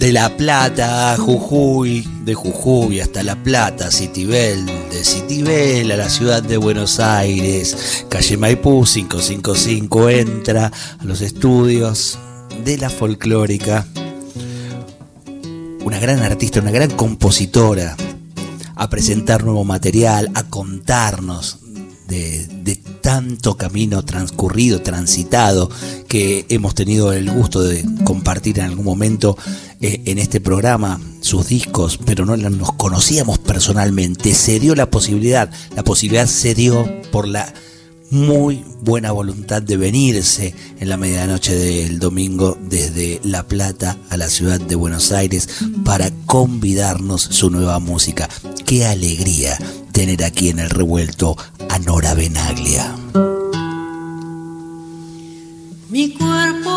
de La Plata a Jujuy, de Jujuy hasta La Plata, Citibel, de Citibel a la ciudad de Buenos Aires, calle Maipú 555 entra a los estudios de la folclórica. Una gran artista, una gran compositora, a presentar nuevo material, a contarnos de, tanto camino transcurrido, transitado, que hemos tenido el gusto de compartir en algún momento eh, en este programa sus discos, pero no nos conocíamos personalmente. Se dio la posibilidad, la posibilidad se dio por la muy buena voluntad de venirse en la medianoche del domingo desde La Plata a la ciudad de Buenos Aires para convidarnos su nueva música. Qué alegría tener aquí en el revuelto a Nora Benaglia. Mi cuerpo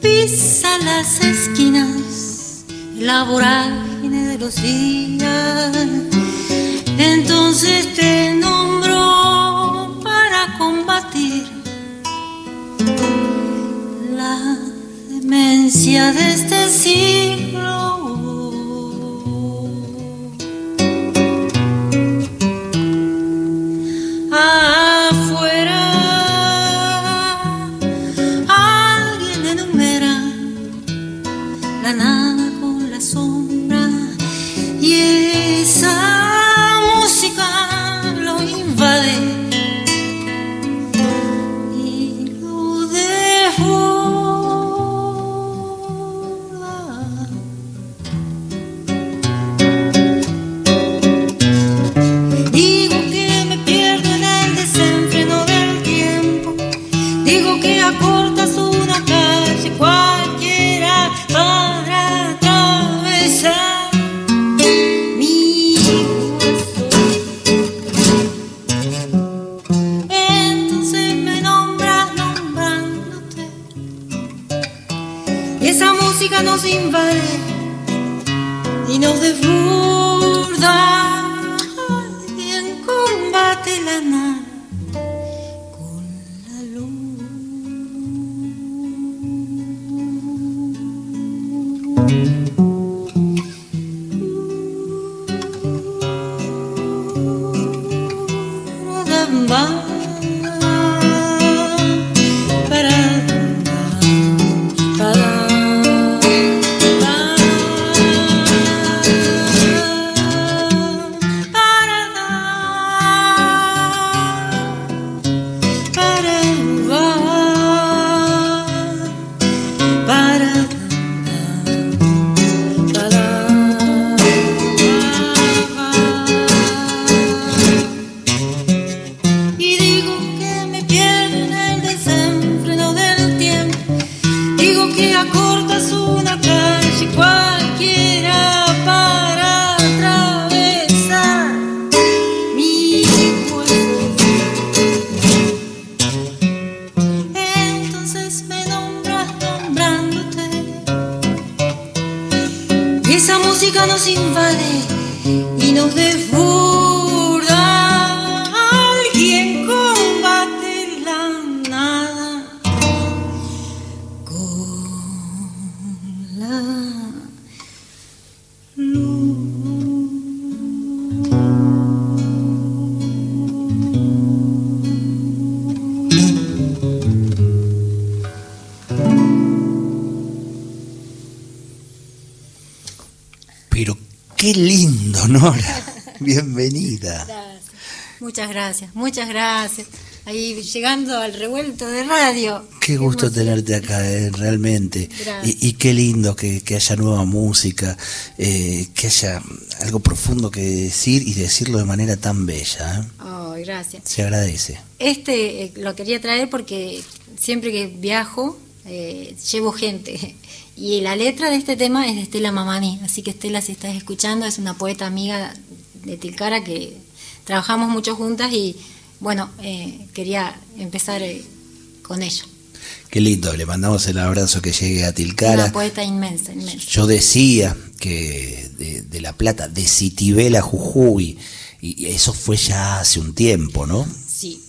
pisa las esquinas, la vorágine de los días entonces te nombro para combatir la demencia de este siglo. Muchas gracias, muchas gracias. Ahí llegando al revuelto de radio. Qué gusto tenerte acá, eh, realmente. Y, qué lindo que, haya nueva música, eh, que haya algo profundo que decir y decirlo de manera tan bella. Oh, gracias. Se agradece. Este lo quería traer porque siempre que viajo llevo gente Y la letra de este tema es de Estela Mamani, así que Estela, si estás escuchando, es una poeta amiga de Tilcara que trabajamos mucho juntas y bueno, eh, quería empezar eh, con ella. Qué lindo, le mandamos el abrazo que llegue a Tilcara. Una poeta inmensa, inmensa. Yo decía que de, La Plata, de Citibela Jujuy, y eso fue ya hace un tiempo, ¿no? Sí,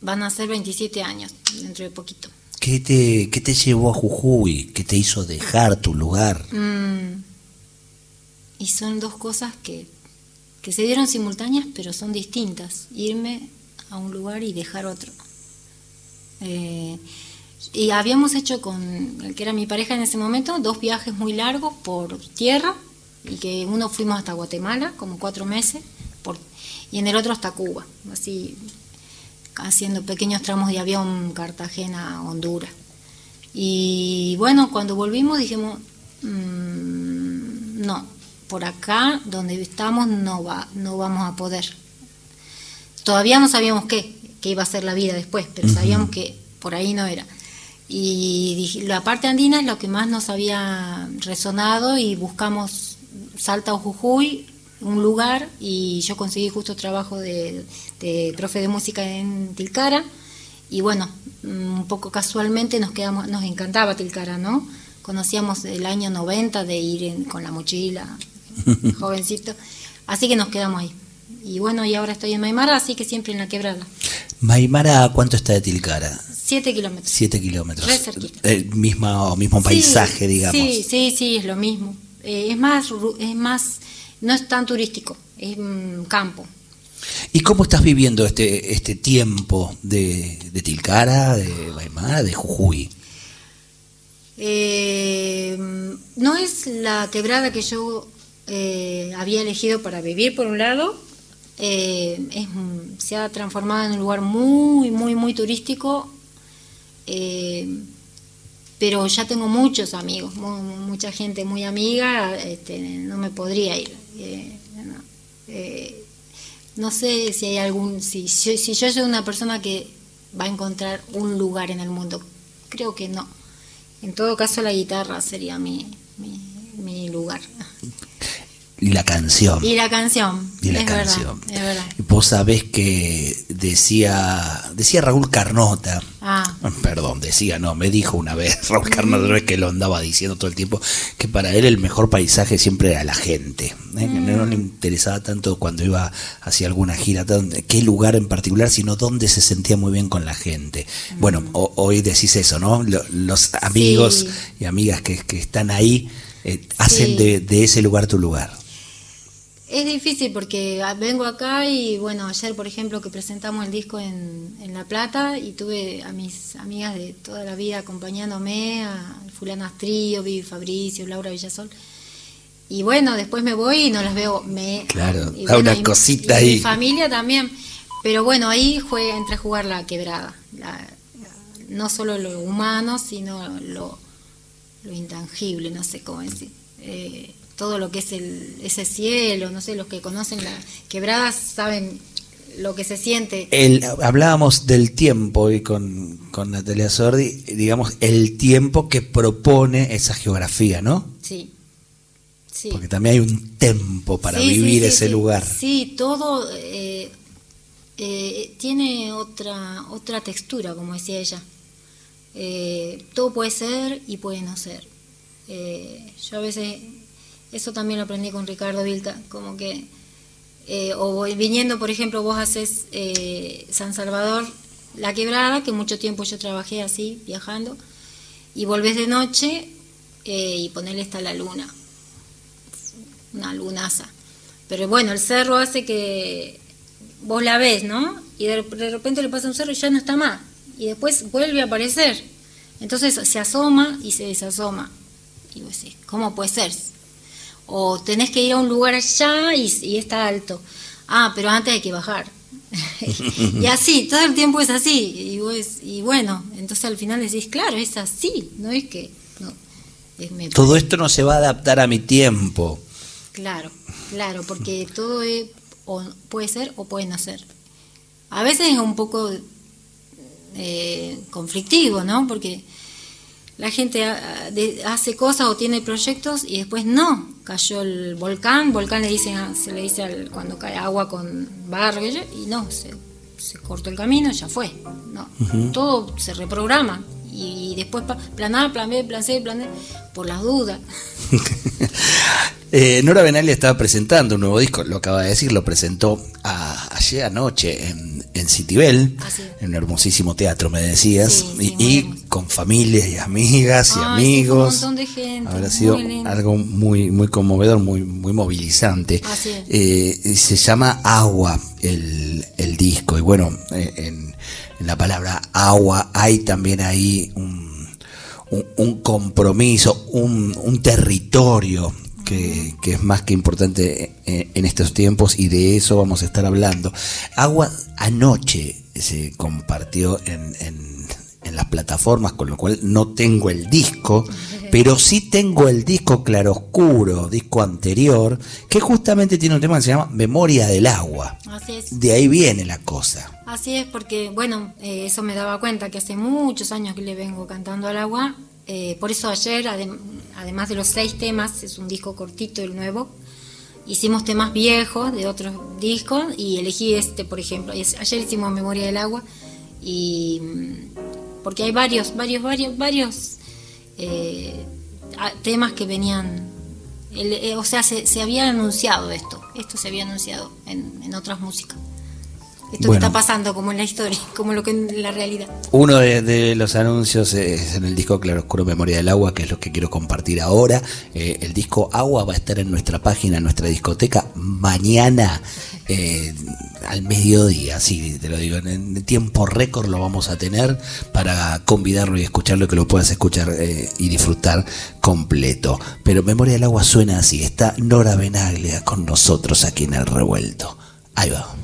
van a ser 27 años, dentro de poquito. ¿Qué te, qué te llevó a Jujuy? ¿Qué te hizo dejar tu lugar? Mm, y son dos cosas que, que se dieron simultáneas, pero son distintas. Irme a un lugar y dejar otro. Eh, y habíamos hecho con que era mi pareja en ese momento dos viajes muy largos por tierra y que uno fuimos hasta Guatemala como cuatro meses por, y en el otro hasta Cuba así haciendo pequeños tramos de avión Cartagena Honduras y bueno cuando volvimos dijimos mm, no por acá donde estamos no va no vamos a poder todavía no sabíamos qué qué iba a ser la vida después pero sabíamos que por ahí no era y la parte andina es lo que más nos había resonado y buscamos Salta o Jujuy, un lugar, y yo conseguí justo trabajo de, profe de música en Tilcara. Y bueno, un poco casualmente nos quedamos, nos encantaba Tilcara, ¿no? Conocíamos el año 90 de ir con la mochila, jovencito. Así que nos quedamos ahí. Y bueno, y ahora estoy en Maimara, así que siempre en la quebrada. ¿Maimara cuánto está de Tilcara? Siete kilómetros. Siete kilómetros. El mismo, mismo paisaje, digamos. Sí, sí, sí, es lo mismo. Eh, es más, es más, no es tan turístico, es campo. ¿Y cómo estás viviendo este, este tiempo de, Tilcara, de Guaymara, de Jujuy? Eh, no es la quebrada que yo eh, había elegido para vivir, por un lado. se ha transformado en un lugar muy, muy, muy turístico eh, pero ya tengo muchos amigos, mucha gente muy amiga, este, no me podría ir. Eh, eh, no, sé si hay algún, si, si, yo soy una persona que va a encontrar un lugar en el mundo, creo que no. En todo caso la guitarra sería mi, mi lugar. Y la canción. Y la canción. Y la canción. Vos sabés que decía, decía Raúl Carnota. Ah. Perdón, decía, no, me dijo una vez Raúl Carnota, no es que lo andaba diciendo todo el tiempo, que para él el mejor paisaje siempre era la gente. ¿eh? No le mm. interesaba tanto cuando iba hacia alguna gira, qué lugar en particular, sino dónde se sentía muy bien con la gente. Bueno, mm. hoy decís eso, ¿no? Los amigos y amigas que, están ahí eh, hacen de, de ese lugar tu lugar. Es difícil porque vengo acá y bueno, ayer por ejemplo que presentamos el disco en, La Plata y tuve a mis amigas de toda la vida acompañándome, a Fulana Astrillo, Vivi Fabricio, Laura Villasol. Y bueno, después me voy y no las veo. Me, claro, da una cosita ahí. Mi familia también. Pero bueno, ahí fue, entré a jugar la quebrada. no solo lo humano, sino lo, lo intangible, no sé cómo decir. Eh, todo lo que es el, ese cielo, no sé, los que conocen las quebradas saben lo que se siente. El, hablábamos del tiempo y con, con Natalia Sordi, digamos, el tiempo que propone esa geografía, ¿no? Sí. sí. Porque también hay un tiempo para vivir ese lugar. Sí, todo eh, eh, tiene otra, otra textura, como decía ella. Eh, todo puede ser y puede no ser. yo a veces eso también lo aprendí con Ricardo Vilca, como que, eh, o viniendo, por ejemplo, vos haces eh, San Salvador, La Quebrada, que mucho tiempo yo trabajé así, viajando, y volvés de noche eh, y ponerle está la luna, una lunaza. Pero bueno, el cerro hace que vos la ves, ¿no? Y de, repente le pasa un cerro y ya no está más. Y después vuelve a aparecer. Entonces se asoma y se desasoma. Y vos ¿cómo puede ser? O tenés que ir a un lugar allá y, está alto. Ah, pero antes hay que bajar. y así, todo el tiempo es así. Y, bueno, entonces al final decís, claro, es así, no es que... todo esto no se va a adaptar a mi tiempo. Claro, claro, porque todo o puede ser o puede no ser. A veces es un poco eh, conflictivo, ¿no? Porque la gente hace cosas o tiene proyectos y después no. Cayó el volcán, volcán le dicen, se le dice cuando cae agua con barro y no, se, cortó el camino, ya fue. No, todo se reprograma y después plan A, plan B, plan C, plan D, por las dudas. eh, Nora Benali estaba presentando un nuevo disco, lo acaba de decir, lo presentó ayer anoche en, en Citibel, en un hermosísimo teatro, me decías, y, con familias y amigas y amigos. un montón de gente. Habrá sido algo muy, muy conmovedor, muy, muy movilizante. Eh, se llama Agua el, el disco, y bueno, eh, en en la palabra agua hay también ahí un, un, compromiso, un, un territorio que, que, es más que importante en estos tiempos y de eso vamos a estar hablando. Agua anoche se compartió en, en, en las plataformas, con lo cual no tengo el disco, pero sí tengo el disco claroscuro, disco anterior, que justamente tiene un tema que se llama Memoria del Agua. Así es. De ahí viene la cosa. Así es, porque, bueno, eh, eso me daba cuenta que hace muchos años que le vengo cantando al agua. Eh, por eso ayer, además de los seis temas, es un disco cortito el nuevo, hicimos temas viejos de otros discos y elegí este, por ejemplo. Ayer hicimos Memoria del Agua y mm, porque hay varios, varios, varios, varios eh, temas que venían, eh, o sea, se, se, había anunciado esto, esto se había anunciado en, en otras músicas. Esto que está pasando como en la historia, como lo que en la realidad. Uno de, los anuncios es en el disco Claro Oscuro Memoria del Agua, que es lo que quiero compartir ahora. Eh, el disco Agua va a estar en nuestra página, en nuestra discoteca, mañana eh, al mediodía, sí, te lo digo, en, tiempo récord lo vamos a tener para convidarlo y escucharlo, que lo puedas escuchar eh, y disfrutar completo. Pero Memoria del Agua suena así, está Nora Benaglia con nosotros aquí en el revuelto. Ahí va.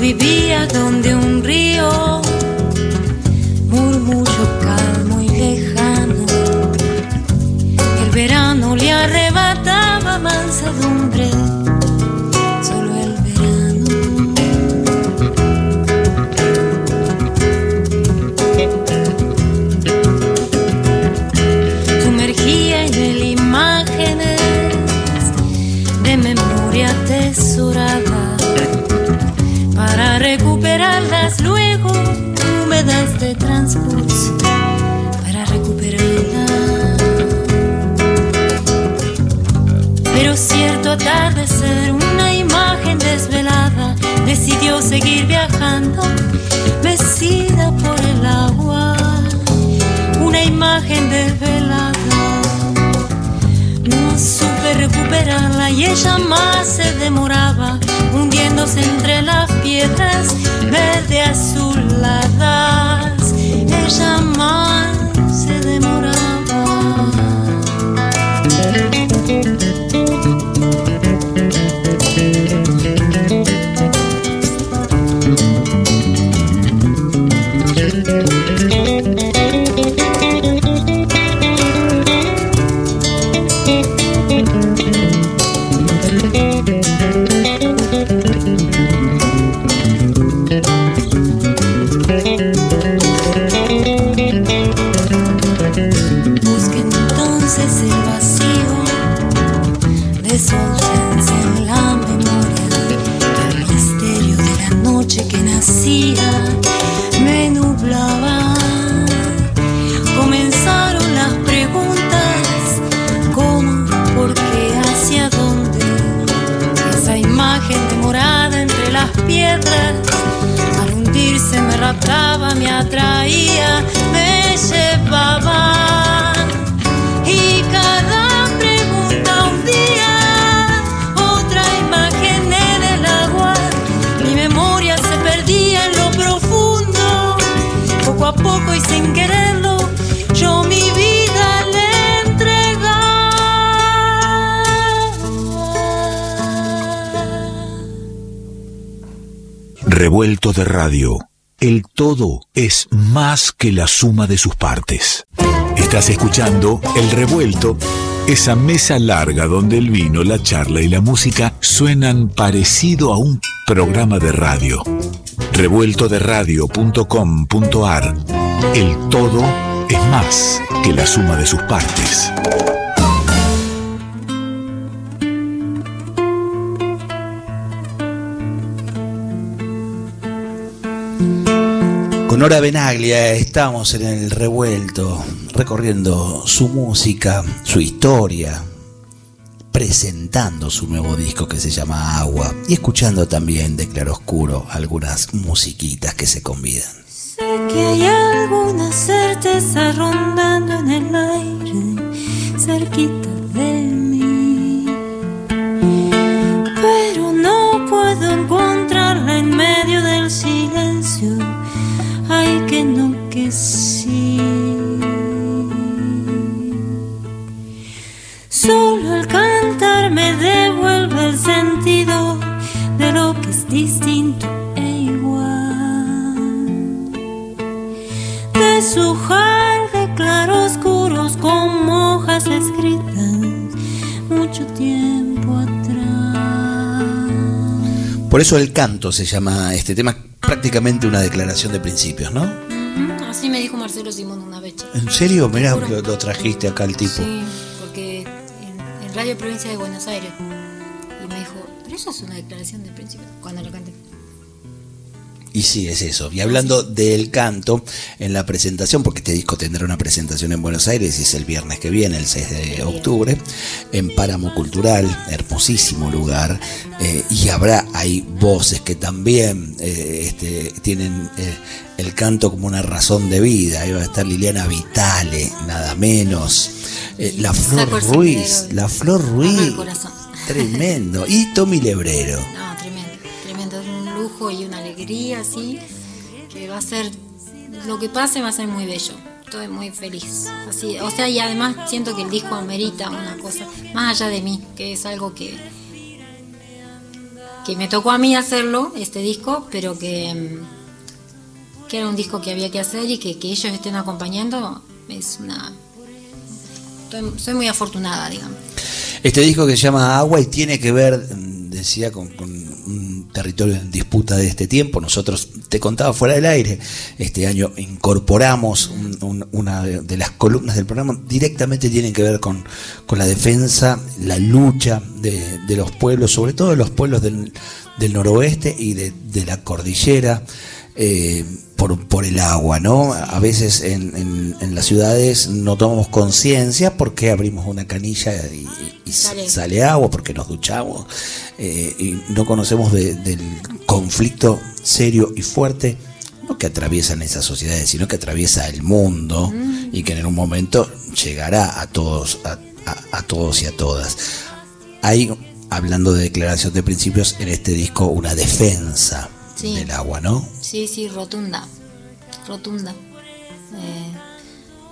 Vivía donde un río, murmullo calmo y lejano. El verano le arrebataba mansedumbre, de transcurso, para recuperarlas. Pero cierto atardecer, una imagen desvelada decidió seguir viajando, mecida por el agua, una imagen desvelada. No supe recuperarla y ella más se demoraba hundiéndose entre las piedras verde azuladas. Ella más se me atraía, me llevaba. Y cada pregunta un día, otra imagen en el agua. Mi memoria se perdía en lo profundo, poco a poco y sin quererlo, yo mi vida le entregaba. Revuelto de radio el todo es más que la suma de sus partes. Estás escuchando El Revuelto Esa mesa larga donde el vino, la charla y la música suenan parecido a un programa de radio. Revuelto de radio.com.ar. El todo es más que la suma de sus partes. Con Hora Benaglia estamos en el revuelto, recorriendo su música, su historia, presentando su nuevo disco que se llama Agua y escuchando también de Claroscuro algunas musiquitas que se convidan. Sé que hay alguna certeza rondando en el aire, cerquita es distinto e igual. De claroscuros con hojas escritas mucho tiempo atrás. Por eso el canto se llama este tema, prácticamente una declaración de principios, ¿no? Así me dijo Marcelo Simón una vez. ¿En serio? Mirá, lo, lo trajiste acá al tipo. Sí, porque en, en Radio Provincia de Buenos Aires. Eso es una declaración de principio. Cuando lo canté. Y sí, es eso. Y hablando del canto, en la presentación, porque este disco tendrá una presentación en Buenos Aires, y es el viernes que viene, el 6 de octubre, en Páramo Cultural, hermosísimo lugar, eh, y habrá ahí voces que también eh, este, tienen eh, el canto como una razón de vida. Ahí va a estar Liliana Vitale, nada menos. La Flor Ruiz, la Flor Ruiz. Tremendo. Y Tommy Lebrero. No, tremendo, tremendo. Es un lujo y una alegría, así, que va a ser, lo que pase va a ser muy bello. Estoy muy feliz. Así, o sea, y además siento que el disco amerita una cosa, más allá de mí, que es algo que, que me tocó a mí hacerlo, este disco, pero que, que era un disco que había que hacer y que, que ellos estén acompañando es una... estoy- soy muy afortunada, digamos. Este disco que se llama Agua y tiene que ver, mm, decía, con, con un territorio en disputa de este tiempo. Nosotros, te contaba fuera del aire, este año incorporamos un- un- una de las columnas del programa, directamente tienen que ver con, con la defensa, la lucha de, de los pueblos, sobre todo de los pueblos del, noroeste y de, de la cordillera. eh, por, por el agua, ¿no? A veces en, en- en las ciudades no tomamos conciencia porque abrimos una canilla y, y Sale. sale. agua, porque nos duchamos eh, y no conocemos de- del conflicto serio y fuerte, no que atraviesan esas sociedades, sino que atraviesa el mundo y que en un momento llegará a todos, a, a- a todos y a todas. Hay, hablando de declaración de principios, en este disco una defensa Sí. del agua, ¿no? Sí, sí, rotunda, rotunda. Eh,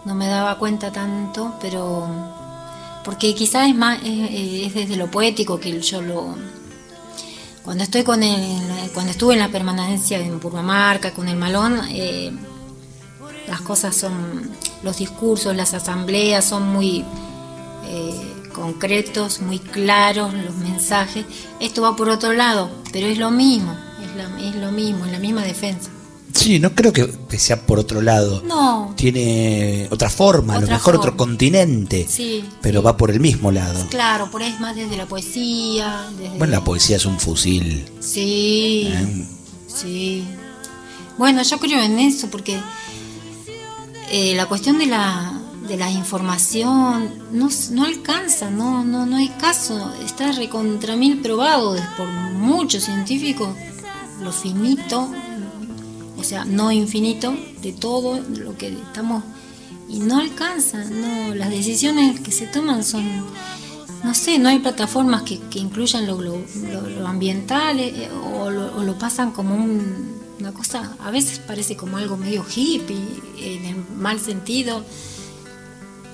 no me daba cuenta tanto, pero porque quizás es más es, es desde lo poético que yo lo cuando estoy con el cuando estuve en la permanencia en Purmamarca con el Malón eh, las cosas son los discursos, las asambleas son muy eh, concretos, muy claros los mensajes. Esto va por otro lado, pero es lo mismo, es, lo mismo, es la misma defensa. Sí, no creo que, que sea por otro lado. No, Tiene otra forma, a lo mejor forma. otro continente, sí, pero va por el mismo lado. claro, por ahí es más desde la poesía. Desde... Bueno, la poesía es un fusil. Sí, ¿eh? sí. Bueno, yo creo en eso porque eh, la cuestión de la, de la información no, no alcanza, no, no, no hay caso. Está recontra mil probado por muchos científicos lo finito, o sea, no infinito, de todo lo que estamos. Y no alcanza, no, las decisiones que se toman son no sé, no hay plataformas que, que incluyan lo, lo- lo- lo ambiental eh, o, lo, pasan como un- una cosa, a veces parece como algo medio hippie, en el mal sentido.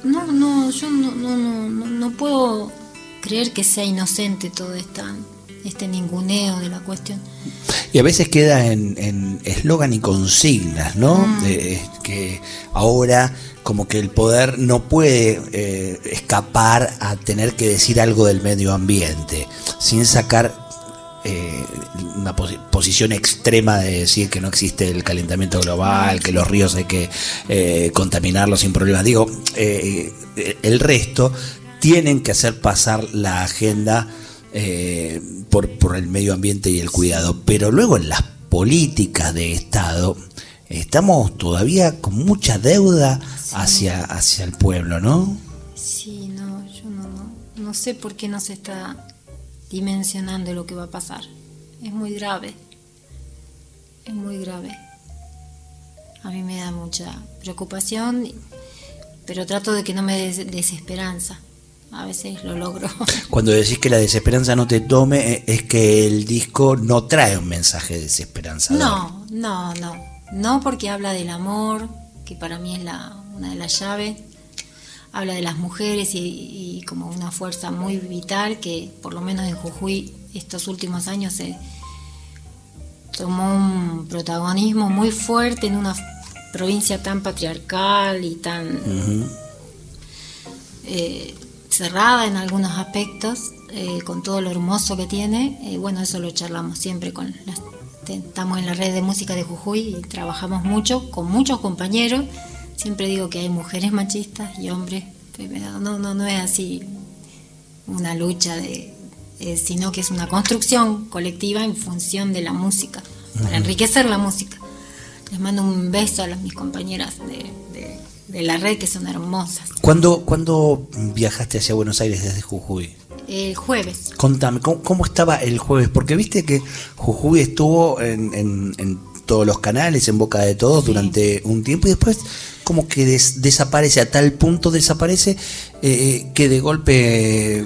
No, no, yo no, no, no, no, puedo creer que sea inocente toda esta, este ninguneo de la cuestión. Y a veces queda en eslogan y consignas, ¿no? Mm. De- que ahora como que el poder no puede eh, escapar a tener que decir algo del medio ambiente, sin sacar eh, una posi- posición extrema de decir que no existe el calentamiento global, que los ríos hay que eh, contaminarlos sin problemas. Digo, eh, el resto tienen que hacer pasar la agenda eh, por, por el medio ambiente y el cuidado, pero luego en las políticas de Estado estamos todavía con mucha deuda hacia, hacia el pueblo, ¿no? Sí, no, yo no, no, no sé por qué no se está dimensionando lo que va a pasar. Es muy grave, es muy grave. A mí me da mucha preocupación, pero trato de que no me des desesperanza. A veces lo logro. Cuando decís que la desesperanza no te tome, eh, es que el disco no trae un mensaje desesperanzador. No, no, no. No porque habla del amor, que para mí es la, una de las llaves. Habla de las mujeres y, y como una fuerza muy vital que por lo menos en Jujuy estos últimos años se tomó un protagonismo muy fuerte en una provincia tan patriarcal y tan eh, cerrada en algunos aspectos, eh, con todo lo hermoso que tiene. Eh, bueno, eso lo charlamos siempre con las, estamos en la red de música de Jujuy y trabajamos mucho con muchos compañeros. Siempre digo que hay mujeres machistas y hombres. No, no, no es así una lucha de, eh, sino que es una construcción colectiva en función de la música, para enriquecer la música. Les mando un beso a las, mis compañeras de, de- la red que son hermosas. ¿Cuándo, cuándo viajaste hacia Buenos Aires desde Jujuy? El jueves. Contame, ¿cómo, cómo estaba el jueves? Porque viste que Jujuy estuvo en, en- en todos los canales, en boca de todos, durante un tiempo y después como que des- desaparece, a tal punto desaparece eh, que de golpe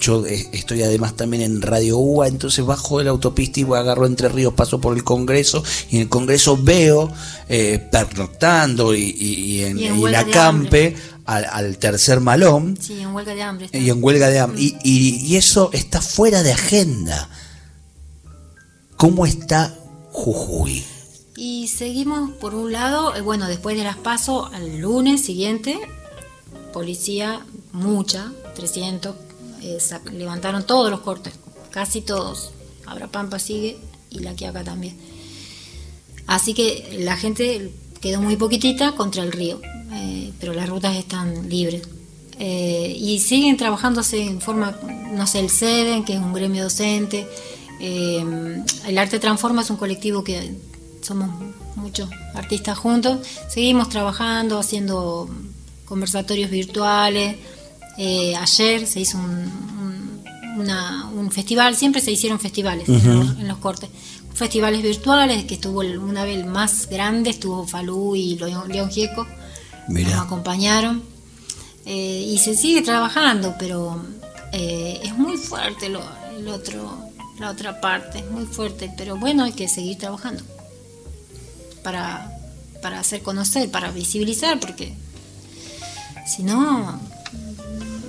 yo eh, estoy además también en Radio UA, entonces bajo de la autopista y voy, agarro Entre Ríos, paso por el Congreso y en el Congreso veo eh, pernoctando y, y- y en, Y en acampe al, al tercer malón Sí, en huelga de hambre. está. y en huelga de hambre. Y, y- y eso está fuera de agenda. ¿Cómo está Jujuy? Y seguimos, por un lado, eh, bueno, después de las pasos, al lunes siguiente, policía, mucha, 300, levantaron todos los cortes, casi todos. Abra Pampa sigue y la Quiaca también. Así que la gente quedó muy poquitita contra el río, eh, pero las rutas están libres. Eh, y siguen trabajándose en forma, no sé, el SEDEN, que es un gremio docente. eh, el Arte Transforma es un colectivo que somos muchos artistas juntos. Seguimos trabajando, haciendo conversatorios virtuales. Eh, ayer se hizo un, un- una- un festival, siempre se hicieron festivales en, los, en los cortes. Festivales virtuales, que estuvo el- una vez el más grande, estuvo Falú y León, Gieco, Mirá. nos acompañaron. Eh, y se sigue trabajando, pero eh, es muy fuerte lo, el otro, la otra parte, es muy fuerte, pero bueno, hay que seguir trabajando para, para hacer conocer, para visibilizar, porque si no,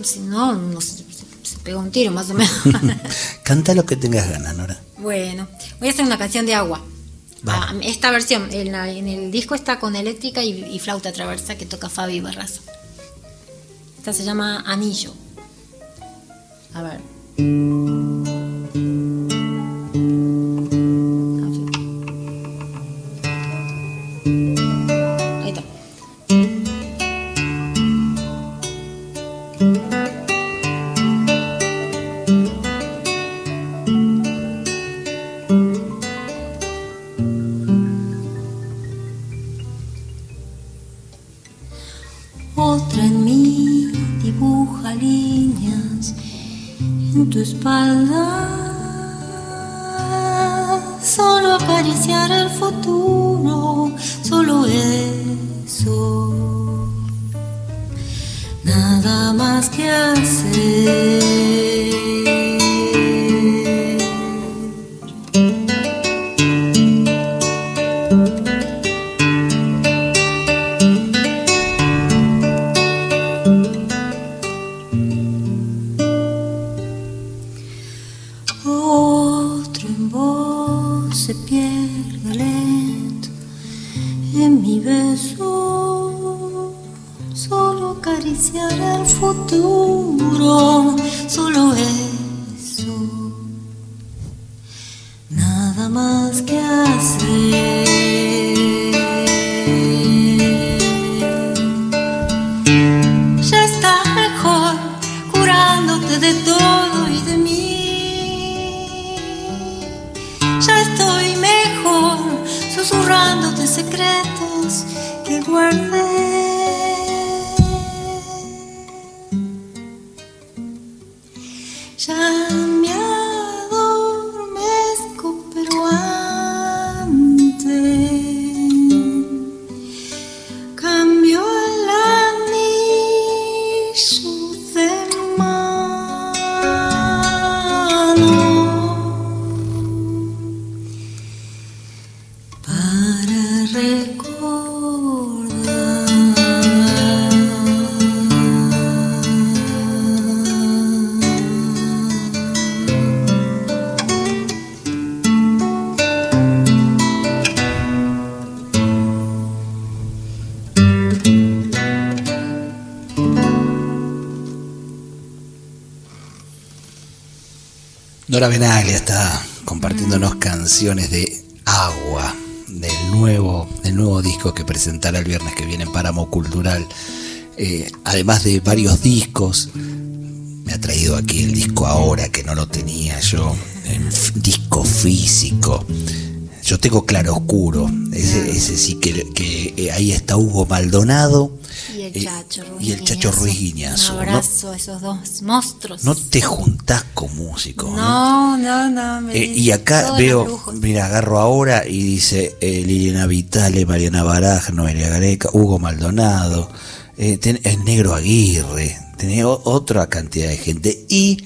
si no, no se, se pega un tiro más o menos. Canta lo que tengas ganas, Nora. bueno, voy a hacer una canción de agua. Ah, esta versión, en, la- en el disco está con eléctrica y, y flauta traversa que toca Fabi Barraza. Esta se llama Anillo. A ver. Acariciar el futuro, solo eso. Nora Benaglia está compartiéndonos canciones de agua del nuevo, del nuevo disco que presentará el viernes que viene en Páramo Cultural. Eh, además de varios discos, me ha traído aquí el disco ahora que no lo tenía yo, disco físico. Yo tengo Claro Oscuro, ese, ese sí que, que, eh, ahí está Hugo Maldonado el eh, Chacho Ruiz y el Chacho. Ruiz Guiñazo. Un ¿no? abrazo a esos dos monstruos. No te juntás con músicos. ¿no? No, no, no. me Eh, y acá veo, mira, agarro ahora y dice eh, Liliana Vitale, Mariana Baraj, Noelia Gareca, Hugo Maldonado, eh, ten- el Negro Aguirre, tenés otra cantidad de gente. Y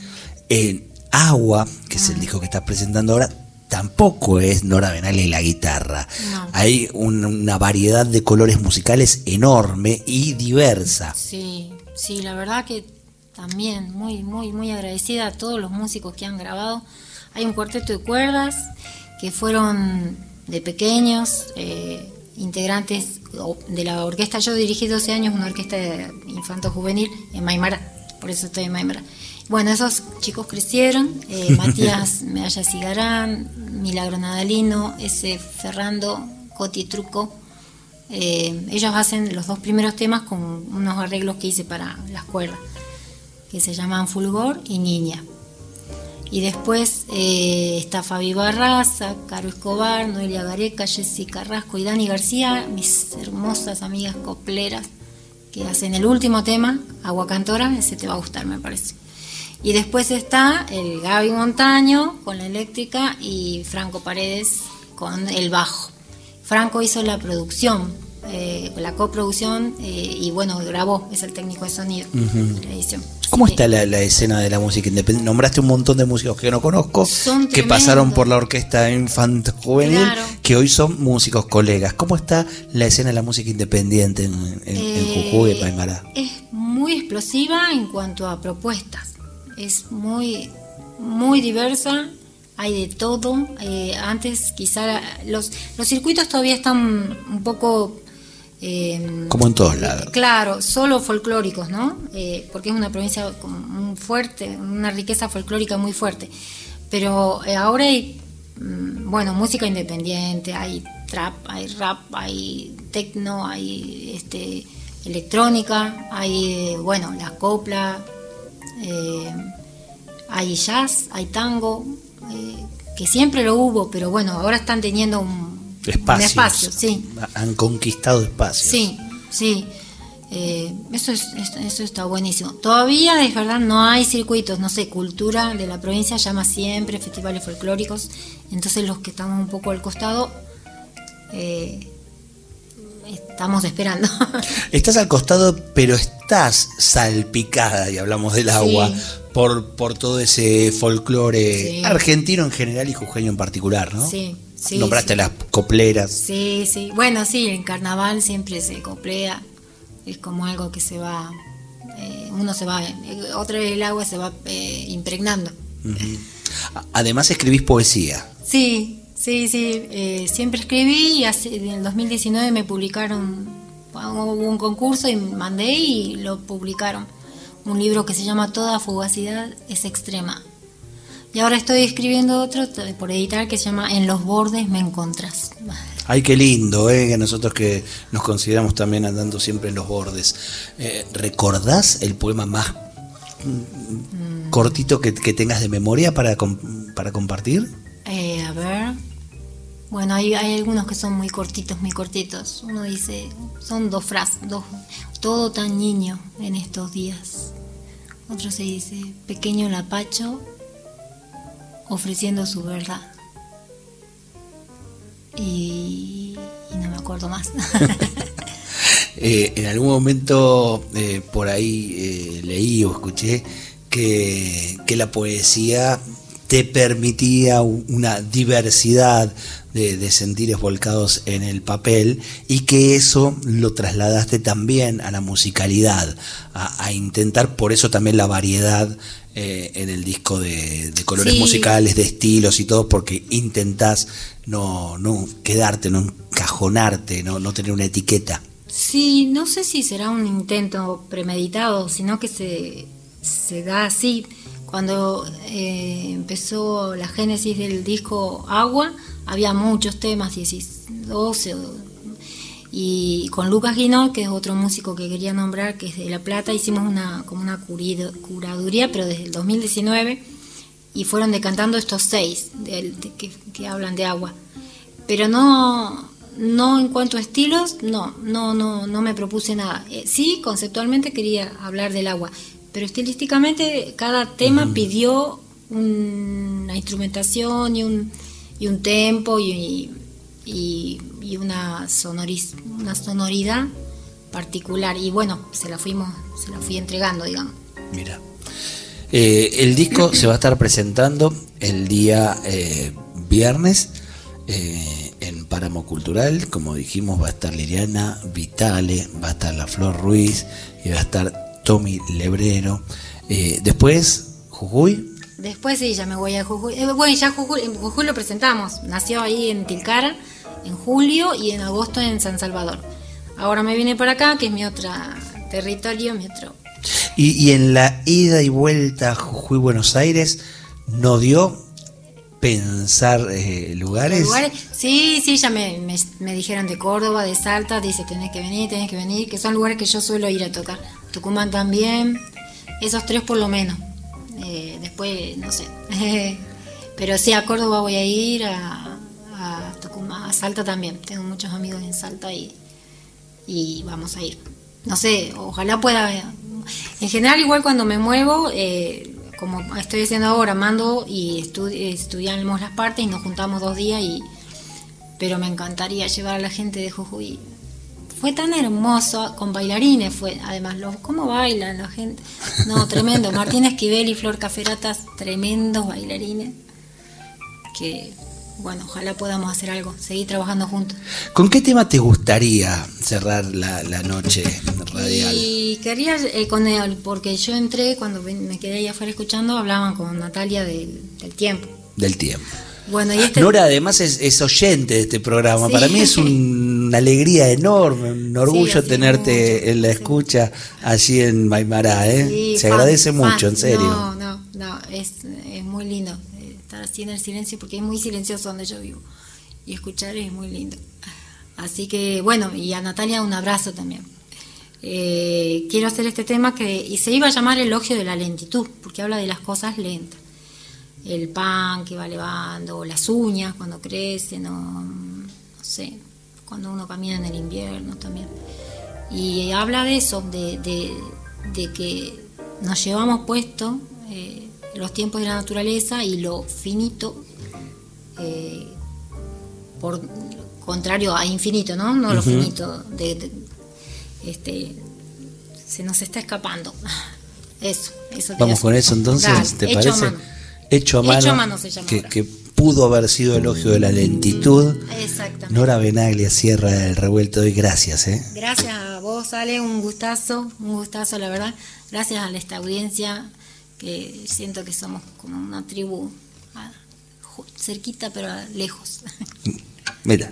en Agua, que es el disco que estás presentando ahora, tampoco es Nora Benale y la guitarra. No. Hay un- una variedad de colores musicales enorme y diversa. Sí, sí, la verdad que también muy, muy, muy agradecida a todos los músicos que han grabado. Hay un cuarteto de cuerdas que fueron de pequeños, eh, integrantes de la orquesta. Yo dirigí 12 años una orquesta de infanto juvenil en Maimara, por eso estoy en Maimara. Bueno, esos chicos crecieron, eh, Matías Medalla Cigarán, Milagro Nadalino, ese Ferrando, Coti Truco, eh, ellos hacen los dos primeros temas con unos arreglos que hice para las cuerdas, que se llaman Fulgor y Niña. Y después eh, está Fabi Barraza, Caro Escobar, Noelia Gareca, Jessica Carrasco y Dani García, mis hermosas amigas copleras, que hacen el último tema, Agua Cantora, ese te va a gustar, me parece. Y después está el Gaby Montaño con la eléctrica y Franco Paredes con el bajo. Franco hizo la producción, eh, la coproducción eh, y bueno, grabó, es el técnico de sonido, la edición. ¿Cómo está la, la escena de la música independiente? Nombraste un montón de músicos que no conozco, Son que pasaron por la orquesta infanto juvenil, Claro. que hoy son músicos colegas. ¿Cómo está la escena de la música independiente en, en- en Jujuy y Eh, Paimará? Es muy explosiva en cuanto a propuestas. Es muy, muy diversa. Hay de todo. Eh, antes quizá los, los circuitos todavía están un poco... eh, Como en todos lados. Claro, solo folclóricos, ¿no? Eh, porque es una provincia con un fuerte, una riqueza folclórica muy fuerte. Pero ahora hay, mm, bueno, música independiente, hay trap, hay rap, hay techno, hay este, electrónica, hay, bueno, la copla, eh, hay jazz, hay tango, eh, que siempre lo hubo, pero bueno, ahora están teniendo un, espacio, sí. Han conquistado espacios. Sí, sí. Eh, eso, es, es- eso está buenísimo. Todavía, es verdad, no hay circuitos, no sé, cultura de la provincia llama siempre festivales folclóricos. Entonces los que estamos un poco al costado, eh, estamos esperando. Estás al costado, pero estás salpicada, y hablamos del agua, por, por todo ese folclore Sí. argentino en general y jujeño en particular, ¿no? Sí, sí, Nombraste sí. las copleras. sí, sí. Bueno, sí, en carnaval siempre se coplea. Es como algo que se va, eh, uno se va, eh, otra vez el agua se va eh, impregnando. Además escribís poesía. Sí, Sí, sí, eh, siempre escribí y hace- en el 2019 me publicaron, hubo un concurso y mandé y lo publicaron. Un libro que se llama Toda fugacidad es extrema. Y ahora estoy escribiendo otro por editar que se llama En los bordes me encontrás. Ay, qué lindo, ¿eh? que nosotros que nos consideramos también andando siempre en los bordes. Eh, ¿Recordás el poema más mm, cortito que, que tengas de memoria para, para compartir? Eh, a ver. Bueno, hay, algunos que son muy cortitos, muy cortitos. Uno dice, son dos frases, dos, todo tan niño en estos días. Otro se dice, pequeño lapacho ofreciendo su verdad. Y, no me acuerdo más. Eh, en algún momento eh, por ahí eh, leí o escuché que la poesía te permitía una diversidad de, de sentires volcados en el papel y que eso lo trasladaste también a la musicalidad, a, a intentar por eso también la variedad eh, en el disco de, de colores Sí. musicales, de estilos y todo, porque intentás no, no quedarte, no encajonarte, no, no tener una etiqueta. Sí, no sé si será un intento premeditado, sino que se, se da así. Cuando eh, empezó la génesis del disco Agua, había muchos temas, 10, 12, o- y con Lucas Guinol, que es otro músico que quería nombrar, que es de La Plata, hicimos una como una curido- curaduría, pero desde el 2019, y fueron decantando estos seis que hablan de agua. Pero no, no en cuanto a estilos, no, no, no, no me propuse nada. Eh, sí, conceptualmente quería hablar del agua, pero estilísticamente cada tema pidió una instrumentación y un, y un tempo y, y, y una, sonoriz, una sonoridad particular. Y bueno, se la fuimos, se la fui entregando, digamos. Mira. Eh, el disco se va a estar presentando el día eh, viernes eh, en Páramo Cultural. Como dijimos, va a estar Liliana Vitale, va a estar La Flor Ruiz y va a estar Tommy Lebrero. Eh, después, Jujuy. Después sí, ya me voy a Jujuy. Eh, bueno, ya Jujuy, en Jujuy lo presentamos. Nació ahí en Tilcara en julio y en agosto en San Salvador. Ahora me vine para acá, que es mi otro territorio, mi otro... Y, y en la ida y vuelta Jujuy-Buenos Aires, ¿no dio pensar eh, lugares? lugares. Sí, sí, ya me, me- me dijeron de Córdoba, de Salta, dice tenés que venir, tenés que venir, que son lugares que yo suelo ir a tocar. Tucumán también, esos tres por lo menos. Eh, después, no sé. Pero sí, a Córdoba voy a ir, a, Tucumán, a Salta también. Tengo muchos amigos en Salta y, y vamos a ir. No sé, ojalá pueda. En general, igual cuando me muevo, eh, como estoy haciendo ahora, mando y estu- estudiamos las partes y nos juntamos dos días y pero me encantaría llevar a la gente de Jujuy. Fue tan hermoso, con bailarines fue, además, los, cómo bailan la gente. No, tremendo. Martín Esquivel y Flor Caferatas, tremendos bailarines. Que, bueno, ojalá podamos hacer algo, seguir trabajando juntos. ¿Con qué tema te gustaría cerrar la, la noche radial? Y quería eh, con él, porque yo entré, cuando me quedé ahí afuera escuchando, hablaban con Natalia del, del tiempo. Del tiempo. Bueno, y este... Nora además es, es oyente de este programa. Sí. Para mí es un- una alegría enorme, un orgullo tenerte mucho, en la sí. escucha allí en Maimará. ¿eh? Sí, Se fan, agradece fan. mucho, en serio. No, no, no, es, es muy lindo estar así en el silencio porque es muy silencioso donde yo vivo y escuchar es muy lindo. Así que bueno, y a Natalia un abrazo también. Eh, quiero hacer este tema que y se iba a llamar elogio de la lentitud porque habla de las cosas lentas. El pan que va levando, o las uñas cuando crecen, o no sé, cuando uno camina en el invierno también. Y habla de eso, de, de- de que nos llevamos puesto eh, los tiempos de la naturaleza y lo finito, eh, por contrario a infinito, ¿no? No lo finito, de, de- este, se nos está escapando. Eso, eso Vamos con eso entonces, Dale, ¿te parece? mano. Hecho a Hecho mano. a mano se llama que, ahora. que pudo haber sido elogio de la lentitud. Exactamente. Nora Benaglia cierra el revuelto hoy. Gracias, ¿eh? Gracias a vos, Ale, un gustazo, un gustazo, la verdad. Gracias a esta audiencia, que siento que somos como una tribu cerquita pero lejos. Mira.